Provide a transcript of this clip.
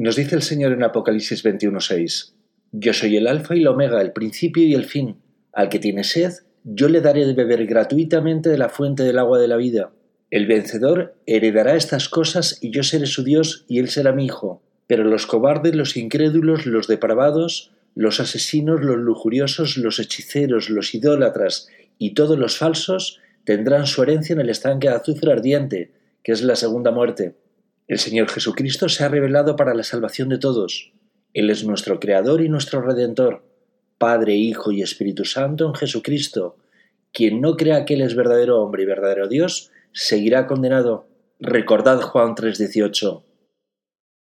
Nos dice el Señor en Apocalipsis 21:6, Yo soy el Alfa y el Omega, el principio y el fin. Al que tiene sed, yo le daré de beber gratuitamente de la fuente del agua de la vida. El vencedor heredará estas cosas y yo seré su Dios y él será mi hijo. Pero los cobardes, los incrédulos, los depravados, los asesinos, los lujuriosos, los hechiceros, los idólatras y todos los falsos tendrán su herencia en el estanque de azufre ardiente, que es la segunda muerte. El Señor Jesucristo se ha revelado para la salvación de todos. Él es nuestro Creador y nuestro Redentor, Padre, Hijo y Espíritu Santo en Jesucristo. Quien no crea que Él es verdadero hombre y verdadero Dios, seguirá condenado. Recordad Juan 3:18.